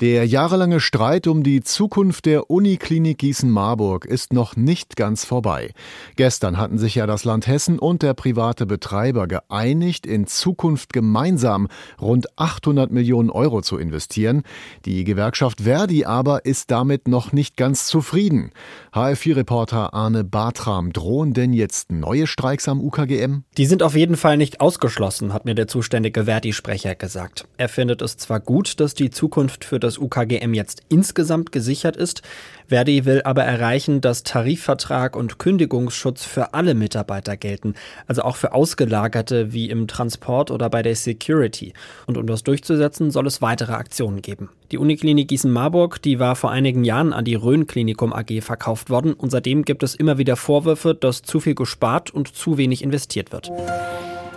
Der jahrelange Streit um die Zukunft der Uniklinik Gießen-Marburg ist noch nicht ganz vorbei. Gestern hatten sich ja das Land Hessen und der private Betreiber geeinigt, in Zukunft gemeinsam rund 800 Millionen Euro zu investieren. Die Gewerkschaft Verdi aber ist damit noch nicht ganz zufrieden. HF4-Reporter Arne Bartram, drohen denn jetzt neue Streiks am UKGM? Die sind auf jeden Fall nicht ausgeschlossen, hat mir der zuständige Verdi-Sprecher gesagt. Er findet es zwar gut, dass die Zukunft für das UKGM jetzt insgesamt gesichert ist. Verdi will aber erreichen, dass Tarifvertrag und Kündigungsschutz für alle Mitarbeiter gelten, also auch für Ausgelagerte wie im Transport oder bei der Security. Und um das durchzusetzen, soll es weitere Aktionen geben. Die Uniklinik Gießen-Marburg, die war vor einigen Jahren an die Rhön Klinikum AG verkauft worden und seitdem gibt es immer wieder Vorwürfe, dass zu viel gespart und zu wenig investiert wird.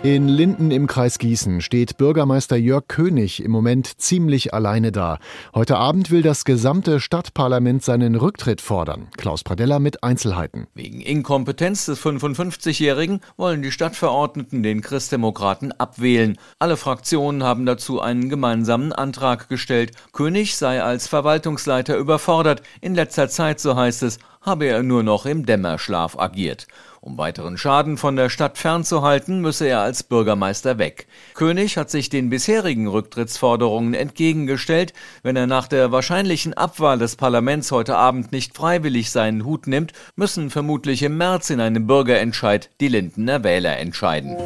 In Linden im Kreis Gießen steht Bürgermeister Jörg König im Moment ziemlich alleine da. Heute Abend will das gesamte Stadtparlament seinen Rücktritt fordern. Klaus Pradella mit Einzelheiten. Wegen Inkompetenz des 55-Jährigen wollen die Stadtverordneten den Christdemokraten abwählen. Alle Fraktionen haben dazu einen gemeinsamen Antrag gestellt. König sei als Verwaltungsleiter überfordert. In letzter Zeit, so heißt es, habe er nur noch im Dämmerschlaf agiert. Um weiteren Schaden von der Stadt fernzuhalten, müsse er als Bürgermeister weg. König hat sich den bisherigen Rücktrittsforderungen entgegengestellt. Wenn er nach der wahrscheinlichen Abwahl des Parlaments heute Abend nicht freiwillig seinen Hut nimmt, müssen vermutlich im März in einem Bürgerentscheid die Lindener Wähler entscheiden.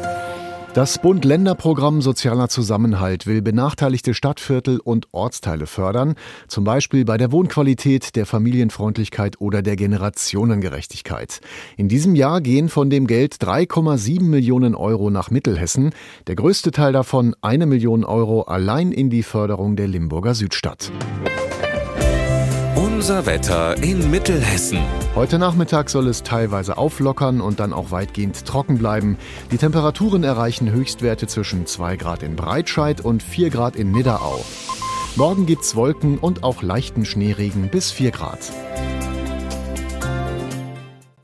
Das Bund-Länder-Programm Sozialer Zusammenhalt will benachteiligte Stadtviertel und Ortsteile fördern, zum Beispiel bei der Wohnqualität, der Familienfreundlichkeit oder der Generationengerechtigkeit. In diesem Jahr gehen von dem Geld 3,7 Millionen Euro nach Mittelhessen, der größte Teil davon eine Million Euro allein in die Förderung der Limburger Südstadt. Unser Wetter in Mittelhessen. Heute Nachmittag soll es teilweise auflockern und dann auch weitgehend trocken bleiben. Die Temperaturen erreichen Höchstwerte zwischen 2 Grad in Breitscheid und 4 Grad in Nidderau. Morgen gibt's Wolken und auch leichten Schneeregen bis 4 Grad.